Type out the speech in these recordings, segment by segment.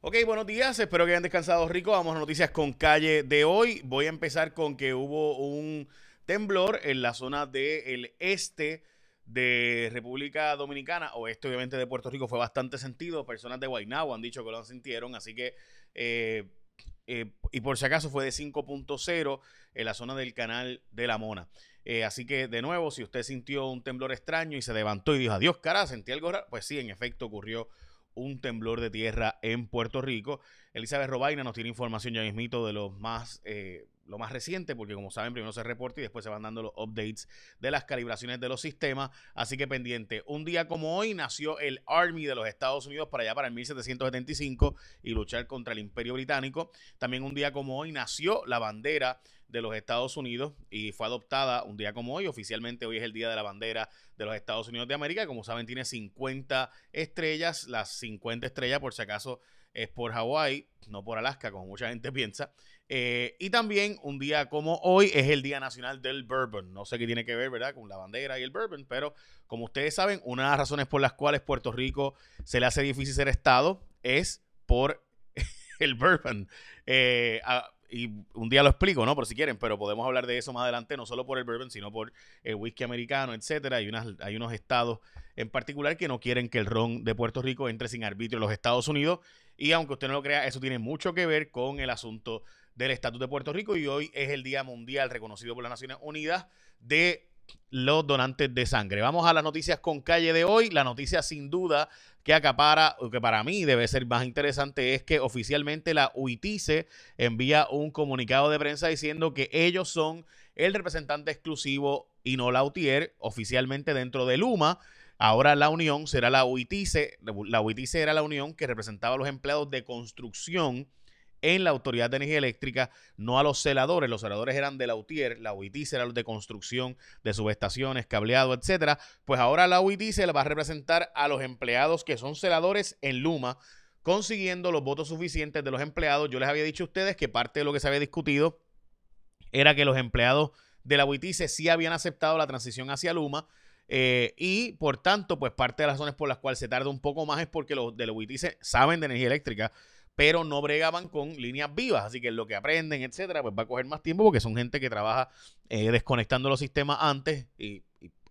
Ok, buenos días, espero que hayan descansado rico. Vamos a noticias con calle de hoy. Voy a empezar con que hubo un temblor en la zona del este de República Dominicana, o este obviamente de Puerto Rico, fue bastante sentido. Personas de Guaynabo han dicho que lo sintieron, así que, eh, eh, y por si acaso fue de 5.0 en la zona del canal de la Mona. Eh, así que, de nuevo, si usted sintió un temblor extraño y se levantó y dijo, adiós, cara, sentí algo raro, pues sí, en efecto ocurrió un temblor de tierra en Puerto Rico. Elizabeth Robaina nos tiene información ya mismito de lo más, eh, lo más reciente, porque como saben, primero se reporta y después se van dando los updates de las calibraciones de los sistemas. Así que pendiente. Un día como hoy nació el Army de los Estados Unidos para allá para el 1775 y luchar contra el Imperio Británico. También un día como hoy nació la bandera de los Estados Unidos y fue adoptada un día como hoy. Oficialmente hoy es el Día de la Bandera de los Estados Unidos de América. Como saben, tiene 50 estrellas. Las 50 estrellas, por si acaso, es por Hawái, no por Alaska, como mucha gente piensa. Eh, y también un día como hoy es el Día Nacional del Bourbon. No sé qué tiene que ver, ¿verdad? Con la bandera y el bourbon, pero como ustedes saben, una de las razones por las cuales Puerto Rico se le hace difícil ser Estado es por el bourbon. Eh, y un día lo explico, ¿no? Por si quieren, pero podemos hablar de eso más adelante, no solo por el bourbon, sino por el whisky americano, etcétera. Hay, unas, hay unos estados en particular que no quieren que el ron de Puerto Rico entre sin arbitrio en los Estados Unidos. Y aunque usted no lo crea, eso tiene mucho que ver con el asunto del estatus de Puerto Rico. Y hoy es el Día Mundial reconocido por las Naciones Unidas de los donantes de sangre. Vamos a las noticias con calle de hoy. La noticia sin duda que acapara, que para mí debe ser más interesante, es que oficialmente la UITICE envía un comunicado de prensa diciendo que ellos son el representante exclusivo y no la UTIER oficialmente dentro de Luma. Ahora la unión será la UITICE. La UITICE era la unión que representaba a los empleados de construcción en la Autoridad de Energía Eléctrica, no a los celadores. Los celadores eran de la UTIER, la UIT era los de construcción de subestaciones, cableado, etcétera. Pues ahora la UIT se la va a representar a los empleados que son celadores en Luma, consiguiendo los votos suficientes de los empleados. Yo les había dicho a ustedes que parte de lo que se había discutido era que los empleados de la UIT sí habían aceptado la transición hacia Luma. Eh, y por tanto, pues parte de las razones por las cuales se tarda un poco más es porque los de la UIT saben de energía eléctrica pero no bregaban con líneas vivas. Así que lo que aprenden, etcétera, pues va a coger más tiempo porque son gente que trabaja eh, desconectando los sistemas antes y,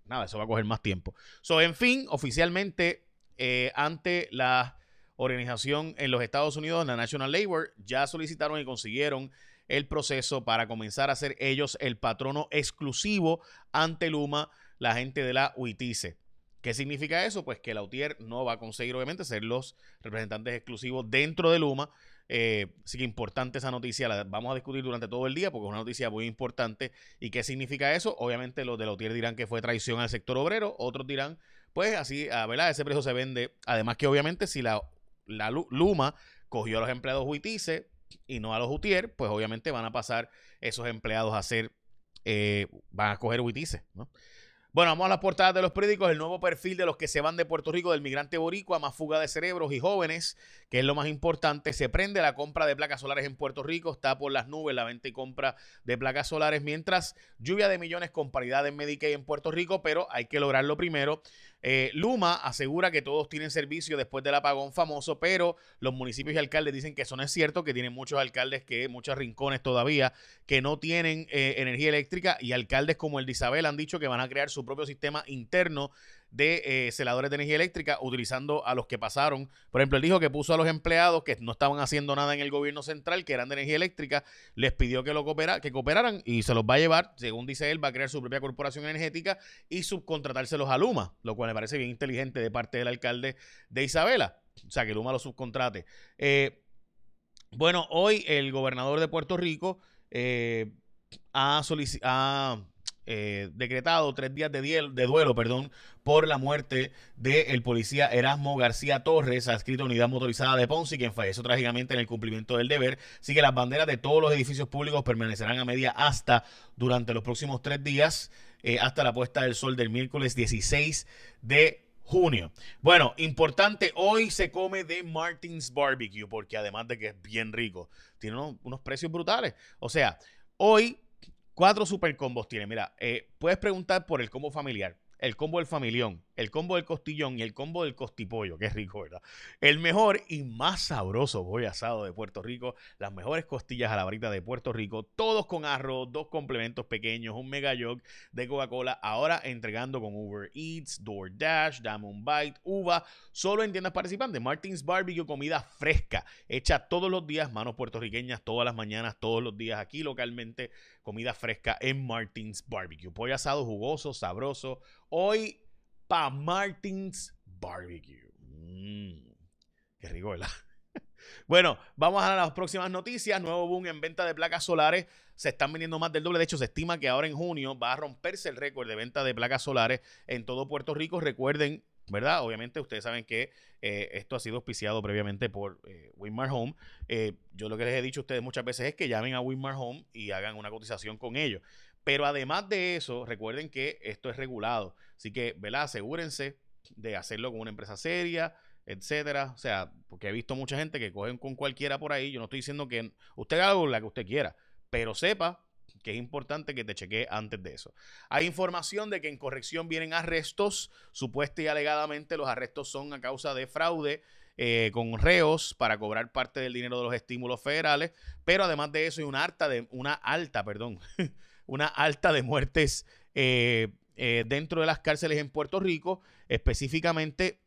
nada, eso va a coger más tiempo. So, en fin, oficialmente, eh, ante la organización en los Estados Unidos, la National Labor, ya solicitaron y consiguieron el proceso para comenzar a ser ellos el patrono exclusivo ante Luma, la gente de la UITICE. ¿Qué significa eso? Pues que la UTIER no va a conseguir, obviamente, ser los representantes exclusivos dentro de Luma. Eh, así que importante esa noticia, la vamos a discutir durante todo el día porque es una noticia muy importante. ¿Y qué significa eso? Obviamente los de la UTIER dirán que fue traición al sector obrero, otros dirán, pues así, a ¿verdad? Ese precio se vende. Además que obviamente si la, Luma cogió a los empleados UITICE y no a los UTIER, pues obviamente van a pasar esos empleados a ser, eh, van a coger UITICE, ¿no? Bueno, vamos a las portadas de los periódicos. El nuevo perfil de los que se van de Puerto Rico del migrante boricua, más fuga de cerebros y jóvenes, que es lo más importante. Se prende la compra de placas solares en Puerto Rico. Está por las nubes la venta y compra de placas solares. Mientras lluvia de millones con paridad en Medicaid en Puerto Rico, pero hay que lograrlo primero. Eh, Luma asegura que todos tienen servicio después del apagón famoso, pero los municipios y alcaldes dicen que eso no es cierto, que tienen muchos alcaldes que, muchos rincones todavía, que no tienen eh, energía eléctrica y alcaldes como el de Isabel han dicho que van a crear su propio sistema interno de eh, celadores de energía eléctrica utilizando a los que pasaron. Por ejemplo, él dijo que puso a los empleados que no estaban haciendo nada en el gobierno central, que eran de energía eléctrica, les pidió que lo coopera, que cooperaran y se los va a llevar, según dice él, va a crear su propia corporación energética y subcontratárselos a Luma, lo cual me parece bien inteligente de parte del alcalde de Isabela. O sea, que Luma lo subcontrate. Eh, bueno, hoy el gobernador de Puerto Rico eh, ha solicitado eh, decretado tres días de, duelo perdón, por la muerte del policía Erasmo García Torres, adscrito a Unidad Motorizada de Ponce, quien falleció trágicamente en el cumplimiento del deber. Así que las banderas de todos los edificios públicos permanecerán a media hasta durante los próximos tres días, eh, hasta la puesta del sol del miércoles 16 de junio. Bueno, importante, hoy se come de Martins Barbecue, porque además de que es bien rico, tiene unos precios brutales. O sea, hoy Cuatro super combos tiene. Mira, eh, puedes preguntar por el combo familiar, el combo del familión, el combo del costillón y el combo del costipollo, es rico, ¿verdad? El mejor y más sabroso pollo asado de Puerto Rico, las mejores costillas a la varita de Puerto Rico, todos con arroz, dos complementos pequeños, un mega jog de Coca-Cola, ahora entregando con Uber Eats, DoorDash, Diamond Bite, Uva, solo en tiendas participantes. Martins Barbecue, comida fresca, hecha todos los días, manos puertorriqueñas, todas las mañanas, todos los días aquí localmente, comida fresca en Martins Barbecue. Pollo asado jugoso, sabroso. Hoy pa Martins Barbecue. Mm, qué rico, ¿verdad? Bueno, vamos a las próximas noticias. Nuevo boom en venta de placas solares. Se están vendiendo más del doble. De hecho, se estima que ahora en junio va a romperse el récord de venta de placas solares en todo Puerto Rico. Recuerden, ¿verdad? Obviamente, ustedes saben que eh, esto ha sido auspiciado previamente por eh, Winmar Home. Eh, yo lo que les he dicho a ustedes muchas veces es que llamen a Winmar Home y hagan una cotización con ellos. Pero además de eso, recuerden que esto es regulado. Así que, ¿verdad? Asegúrense de hacerlo con una empresa seria, etcétera. O sea, porque he visto mucha gente que cogen con cualquiera por ahí. Yo no estoy diciendo que usted haga la que usted quiera, pero sepa que es importante que te chequee antes de eso. Hay información de que en corrección vienen arrestos. Supuesta y alegadamente los arrestos son a causa de fraude eh, con reos para cobrar parte del dinero de los estímulos federales. Pero además de eso hay una alta de una alta, perdón, una alta de muertes eh, eh, dentro de las cárceles en Puerto Rico, específicamente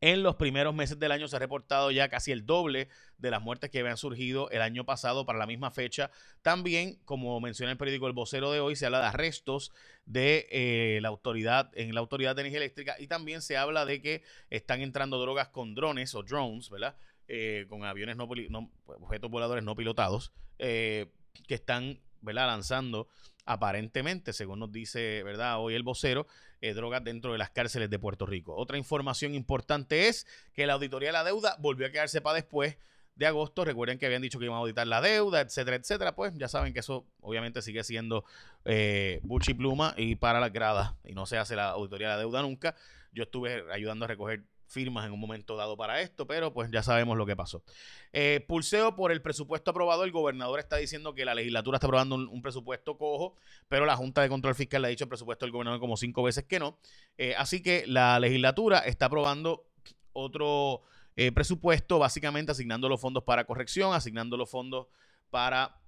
en los primeros meses del año se ha reportado ya casi el doble de las muertes que habían surgido el año pasado para la misma fecha. También, como menciona el periódico El Vocero de hoy, se habla de arrestos de eh, la autoridad en la autoridad de energía eléctrica y también se habla de que están entrando drogas con drones o drones, ¿verdad? con aviones no, objetos voladores no pilotados que están ¿verdad? lanzando aparentemente, según nos dice ¿verdad? hoy el vocero, eh, drogas dentro de las cárceles de Puerto Rico. Otra información importante es que la auditoría de la deuda volvió a quedarse para después de agosto. Recuerden que habían dicho que iban a auditar la deuda, etcétera, etcétera. Pues ya saben que eso obviamente sigue siendo eh, buchi pluma y para las gradas y no se hace la auditoría de la deuda nunca. Yo estuve ayudando a recoger firmas en un momento dado para esto, pero pues ya sabemos lo que pasó. Eh, pulseo por el presupuesto aprobado. El gobernador está diciendo que la legislatura está aprobando un, presupuesto cojo, pero la Junta de Control Fiscal le ha dicho el presupuesto del gobernador como cinco veces que no. Eh, así que la legislatura está aprobando otro eh, presupuesto, básicamente asignando los fondos para corrección, asignando los fondos para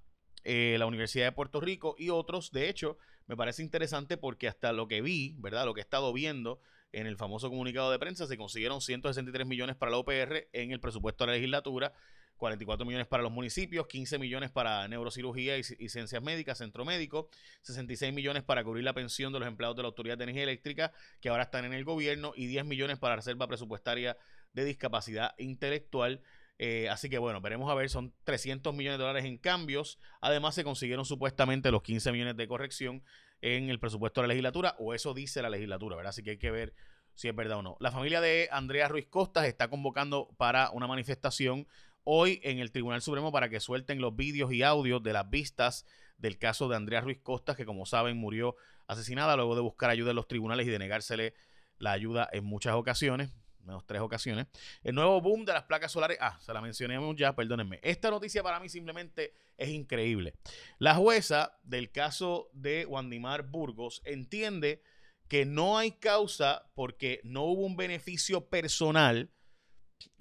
la Universidad de Puerto Rico y otros. De hecho, me parece interesante porque hasta lo que vi, ¿verdad? Lo que he estado viendo en el famoso comunicado de prensa se consiguieron 163 millones para la OPR en el presupuesto de la legislatura, 44 millones para los municipios, 15 millones para neurocirugía y, ciencias médicas, centro médico, 66 millones para cubrir la pensión de los empleados de la Autoridad de Energía Eléctrica que ahora están en el gobierno y 10 millones para reserva presupuestaria de discapacidad intelectual. Eh, así que bueno, veremos a ver, son 300 millones de dólares en cambios. Además se consiguieron supuestamente los 15 millones de corrección en el presupuesto de la legislatura, o eso dice la legislatura, ¿verdad? Así que hay que ver si es verdad o no. La familia de Andrea Ruiz Costas está convocando para una manifestación hoy en el Tribunal Supremo para que suelten los vídeos y audios de las vistas del caso de Andrea Ruiz Costas, que como saben murió asesinada luego de buscar ayuda en los tribunales y de negársele la ayuda en muchas ocasiones menos tres ocasiones. El nuevo boom de las placas solares. Ah, se la mencionamos ya, perdónenme. Esta noticia para mí simplemente es increíble. La jueza del caso de Wandimar Burgos entiende que no hay causa porque no hubo un beneficio personal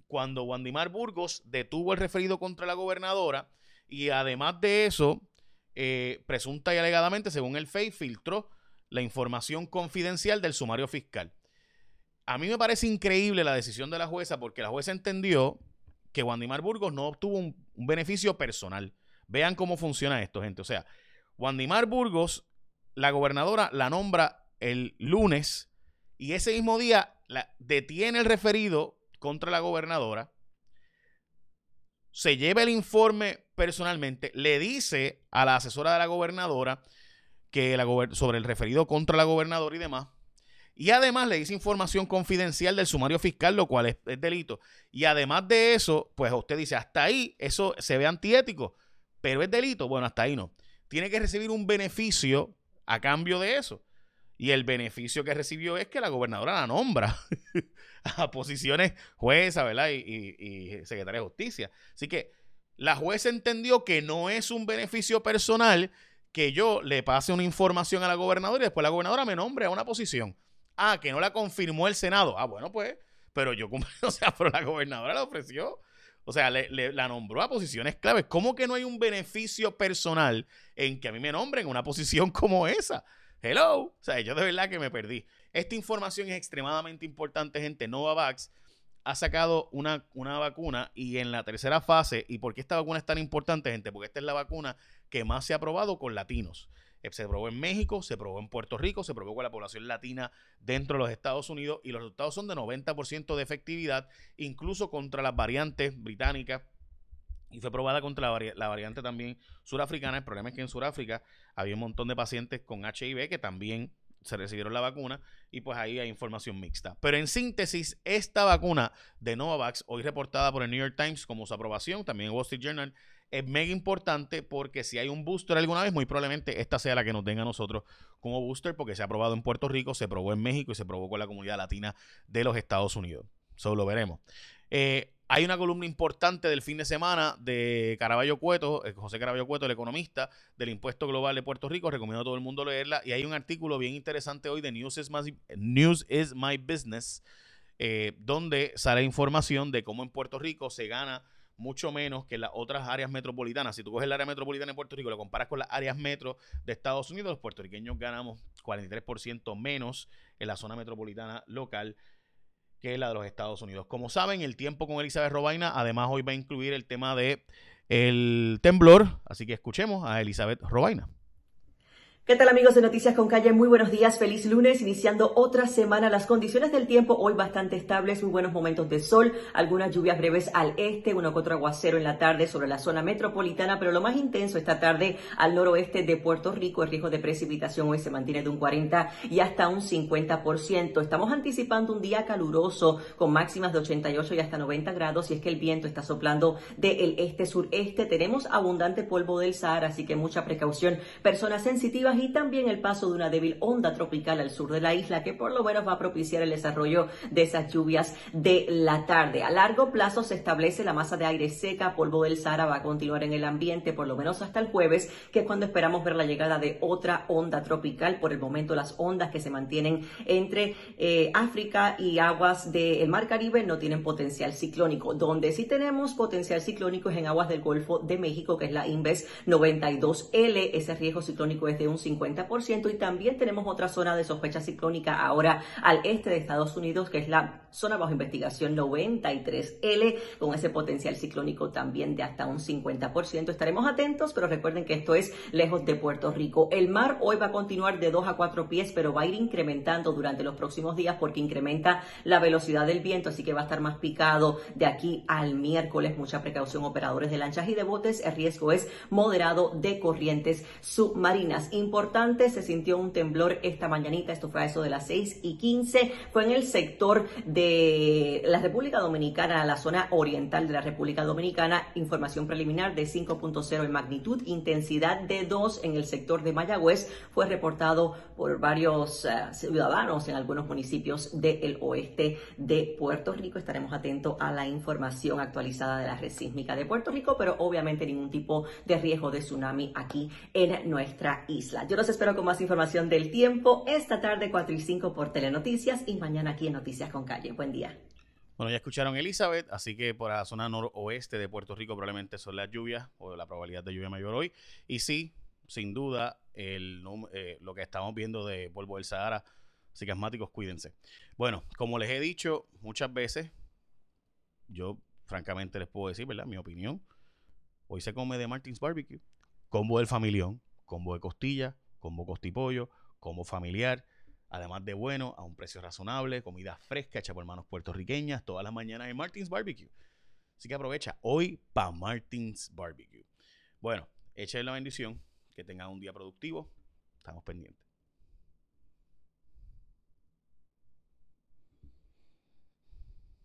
cuando Wandimar Burgos detuvo el referido contra la gobernadora y además de eso, eh, presunta y alegadamente, según el FEI, filtró la información confidencial del sumario fiscal a mí me parece increíble la decisión de la jueza porque la jueza entendió que Wandimar Burgos no obtuvo un, beneficio personal. Vean cómo funciona esto, gente. O sea, Wandimar Burgos, la gobernadora la nombra el lunes y ese mismo día la, detiene el referido contra la gobernadora, se lleva el informe personalmente, le dice a la asesora de la gobernadora que sobre el referido contra la gobernadora y demás, y además le dice información confidencial del sumario fiscal, lo cual es, delito. Y además de eso, pues usted dice, hasta ahí eso se ve antiético, pero es delito. Bueno, hasta ahí no. Tiene que recibir un beneficio a cambio de eso. Y el beneficio que recibió es que la gobernadora la nombra a posiciones jueza, ¿verdad? Y, y secretaria de justicia. Así que la jueza entendió que no es un beneficio personal que yo le pase una información a la gobernadora y después la gobernadora me nombre a una posición. Ah, que no la confirmó el Senado. Ah, bueno, pues, pero yo, o sea, pero la gobernadora la ofreció. O sea, le, la nombró a posiciones claves. ¿Cómo que no hay un beneficio personal en que a mí me nombren una posición como esa? Hello. O sea, yo de verdad que me perdí. Esta información es extremadamente importante, gente. Novavax ha sacado una, una vacuna y en la tercera fase, ¿y por qué esta vacuna es tan importante, gente? Porque esta es la vacuna que más se ha probado con latinos. Eh, se probó en México, se probó en Puerto Rico, se probó con la población latina dentro de los Estados Unidos y los resultados son de 90% de efectividad, incluso contra las variantes británicas. Y fue probada contra la, variante también surafricana. El problema es que en Sudáfrica había un montón de pacientes con HIV que también se recibieron la vacuna y pues ahí hay información mixta. Pero en síntesis, esta vacuna de Novavax, hoy reportada por el New York Times como su aprobación, también en Wall Street Journal, es mega importante porque si hay un booster alguna vez, muy probablemente esta sea la que nos den a nosotros como booster porque se ha probado en Puerto Rico, se probó en México y se probó con la comunidad latina de los Estados Unidos. Solo lo veremos. Eh, hay una columna importante del fin de semana de Caraballo Cueto, eh, José Caraballo Cueto, el economista del impuesto global de Puerto Rico. Recomiendo a todo el mundo leerla. Y hay un artículo bien interesante hoy de News is My, News is My Business, eh, donde sale información de cómo en Puerto Rico se gana mucho menos que las otras áreas metropolitanas. Si tú coges el área metropolitana de Puerto Rico y lo comparas con las áreas metro de Estados Unidos, los puertorriqueños ganamos 43% menos en la zona metropolitana local que la de los Estados Unidos. Como saben, el tiempo con Elizabeth Robaina, además hoy va a incluir el tema de el temblor, así que escuchemos a Elizabeth Robaina. ¿Qué tal amigos de Noticias con Calle? Muy buenos días, feliz lunes, iniciando otra semana. Las condiciones del tiempo hoy bastante estables, muy buenos momentos de sol, algunas lluvias breves al este, uno que otro aguacero en la tarde sobre la zona metropolitana, pero lo más intenso esta tarde al noroeste de Puerto Rico, el riesgo de precipitación hoy se mantiene de un 40 y hasta un 50%. Estamos anticipando un día caluroso con máximas de 88 y hasta 90 grados y es que el viento está soplando del este-sureste. Tenemos abundante polvo del Sahara, así que mucha precaución. Personas sensitivas y también el paso de una débil onda tropical al sur de la isla que por lo menos va a propiciar el desarrollo de esas lluvias de la tarde. A largo plazo se establece la masa de aire seca, polvo del Sahara va a continuar en el ambiente por lo menos hasta el jueves, que es cuando esperamos ver la llegada de otra onda tropical. Por el momento las ondas que se mantienen entre eh, África y aguas del Mar Caribe no tienen potencial ciclónico. Donde sí tenemos potencial ciclónico es en aguas del Golfo de México, que es la Inves 92L. Ese riesgo ciclónico es de un 50% y también tenemos otra zona de sospecha ciclónica ahora al este de Estados Unidos, que es la zona bajo investigación 93L, con ese potencial ciclónico también de hasta un 50%. Estaremos atentos, pero recuerden que esto es lejos de Puerto Rico. El mar hoy va a continuar de 2 a 4 pies, pero va a ir incrementando durante los próximos días porque incrementa la velocidad del viento, así que va a estar más picado de aquí al miércoles. Mucha precaución, operadores de lanchas y de botes. El riesgo es moderado de corrientes submarinas importante. Se sintió un temblor esta mañanita, esto fue a eso de las 6 y 15. Fue en el sector de la República Dominicana, la zona oriental de la República Dominicana. Información preliminar de 5.0 en magnitud, intensidad de 2 en el sector de Mayagüez. Fue reportado por varios uh, ciudadanos en algunos municipios del oeste de Puerto Rico. Estaremos atentos a la información actualizada de la red sísmica de Puerto Rico, pero obviamente ningún tipo de riesgo de tsunami aquí en nuestra isla. Yo los espero con más información del tiempo esta tarde 4 y 5 por Telenoticias y mañana aquí en Noticias con Calle. Buen día. Bueno, ya escucharon Elizabeth, así que por la zona noroeste de Puerto Rico probablemente son las lluvias o la probabilidad de lluvia mayor hoy. Y sí, sin duda, el, eh, lo que estamos viendo de polvo del Sahara, así cuídense. Bueno, como les he dicho muchas veces, yo francamente les puedo decir, ¿verdad? Mi opinión, hoy se come de Martins Barbecue, combo del familión, combo de costilla, combo costipollo, combo familiar, además de bueno, a un precio razonable, comida fresca hecha por manos puertorriqueñas todas las mañanas en Martins Barbecue. Así que aprovecha hoy para Martins Barbecue. Bueno, échale la bendición, que tengan un día productivo. Estamos pendientes.